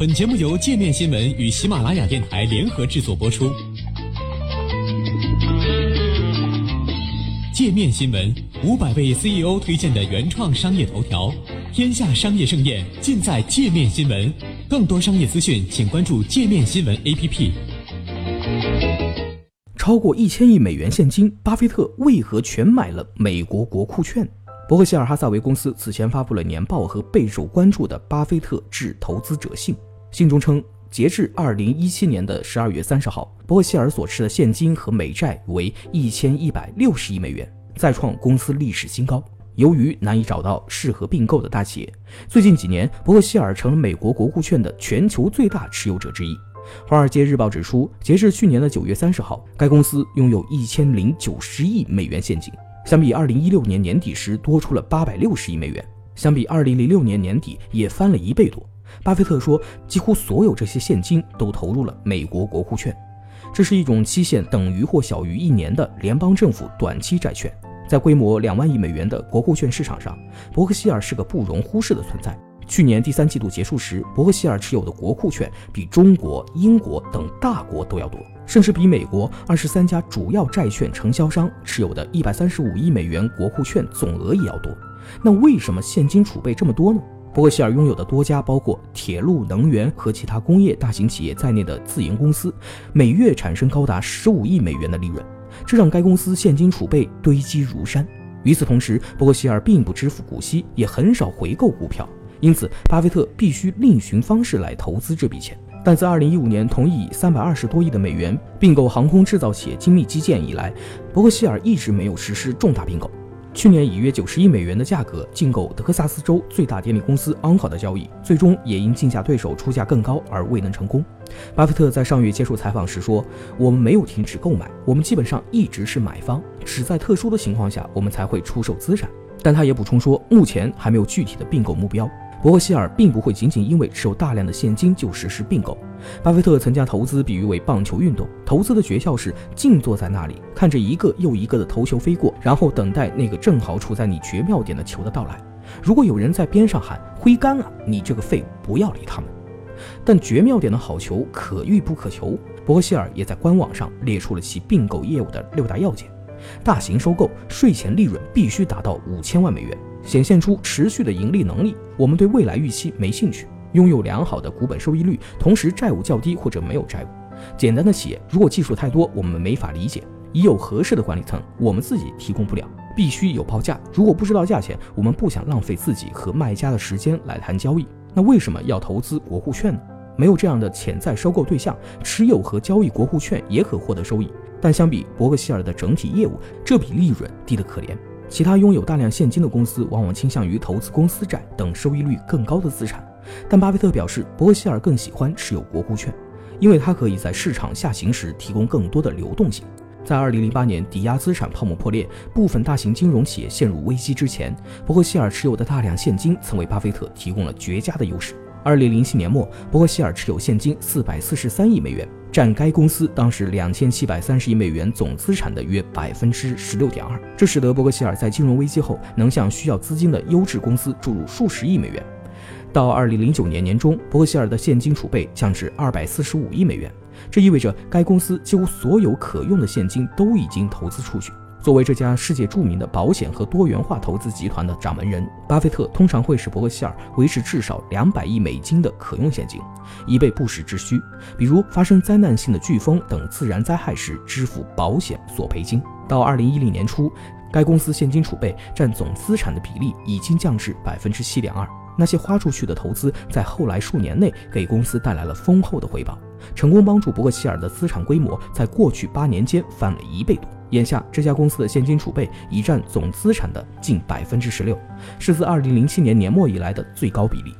本节目由界面新闻与喜马拉雅电台联合制作播出。界面新闻五百位 CEO 推荐的原创商业头条，天下商业盛宴尽在界面新闻。更多商业资讯，请关注界面新闻 APP。超过一千亿美元现金，巴菲特为何全买了美国国库券？伯克希尔哈萨韦公司此前发布了年报和备受关注的巴菲特致投资者信。信中称，截至二零一七年的十二月三十号，伯克希尔所持的现金和美债为一千一百六十亿美元，再创公司历史新高。由于难以找到适合并购的大企业，最近几年，伯克希尔成了美国国库券的全球最大持有者之一。《华尔街日报》指出，截至去年的九月三十号，该公司拥有一千零九十亿美元现金，相比二零一六年年底时多出了八百六十亿美元，相比二零零六年年底也翻了一倍多。巴菲特说，几乎所有这些现金都投入了美国国库券，这是一种期限等于或小于一年的联邦政府短期债券。在规模两万亿美元的国库券市场上，伯克希尔是个不容忽视的存在。去年第三季度结束时，伯克希尔持有的国库券比中国、英国等大国都要多，甚至比美国二十三家主要债券承销商持有的一百三十五亿美元国库券总额也要多。那为什么现金储备这么多呢？伯克希尔拥有的多家包括铁路、能源和其他工业大型企业在内的自营公司，每月产生高达十五亿美元的利润，这让该公司现金储备堆积如山。与此同时，伯克希尔并不支付股息，也很少回购股票，因此巴菲特必须另寻方式来投资这笔钱。但自2015年同意以320多亿的美元并购航空制造企业精密基建以来，伯克希尔一直没有实施重大并购。去年以约九十亿美元的价格竞购德克萨斯州最大电力公司安好的交易，最终也因竞价对手出价更高而未能成功。巴菲特在上月接受采访时说：“我们没有停止购买，我们基本上一直是买方，只在特殊的情况下我们才会出售资产。”但他也补充说，目前还没有具体的并购目标。伯克希尔并不会仅仅因为持有大量的现金就实施并购。巴菲特曾将投资比喻为棒球运动，投资的诀窍是静坐在那里，看着一个又一个的投球飞过，然后等待那个正好处在你绝妙点的球的到来。如果有人在边上喊“挥杆啊”，你这个废物不要理他们。但绝妙点的好球可遇不可求。伯克希尔也在官网上列出了其并购业务的六大要件：大型收购，税前利润必须达到五千万美元。显现出持续的盈利能力，我们对未来预期没兴趣。拥有良好的股本收益率，同时债务较低或者没有债务。简单的企业，如果技术太多，我们没法理解。已有合适的管理层，我们自己提供不了，必须有报价。如果不知道价钱，我们不想浪费自己和卖家的时间来谈交易。那为什么要投资国库券呢？没有这样的潜在收购对象，持有和交易国库券也可获得收益。但相比伯克希尔的整体业务，这笔利润低得可怜。其他拥有大量现金的公司往往倾向于投资公司债等收益率更高的资产，但巴菲特表示，伯克希尔更喜欢持有国库券，因为它可以在市场下行时提供更多的流动性。在2008年抵押资产泡沫破裂、部分大型金融企业陷入危机之前，伯克希尔持有的大量现金曾为巴菲特提供了绝佳的优势。2007年末，伯克希尔持有现金443亿美元。占该公司当时两千七百三十亿美元总资产的约百分之十六点二，这使得伯克希尔在金融危机后能向需要资金的优质公司注入数十亿美元。到二零零九年年中，伯克希尔的现金储备降至二百四十五亿美元，这意味着该公司几乎所有可用的现金都已经投资出去。作为这家世界著名的保险和多元化投资集团的掌门人，巴菲特通常会使伯克希尔维持至少两百亿美金的可用现金，以备不时之需，比如发生灾难性的飓风等自然灾害时支付保险索赔金。到二零一零年初，该公司现金储备占总资产的比例已经降至百分之七点二。那些花出去的投资，在后来数年内给公司带来了丰厚的回报，成功帮助伯克希尔的资产规模在过去八年间翻了一倍多。眼下，这家公司的现金储备已占总资产的近百分之十六，是自二零零七年年末以来的最高比例。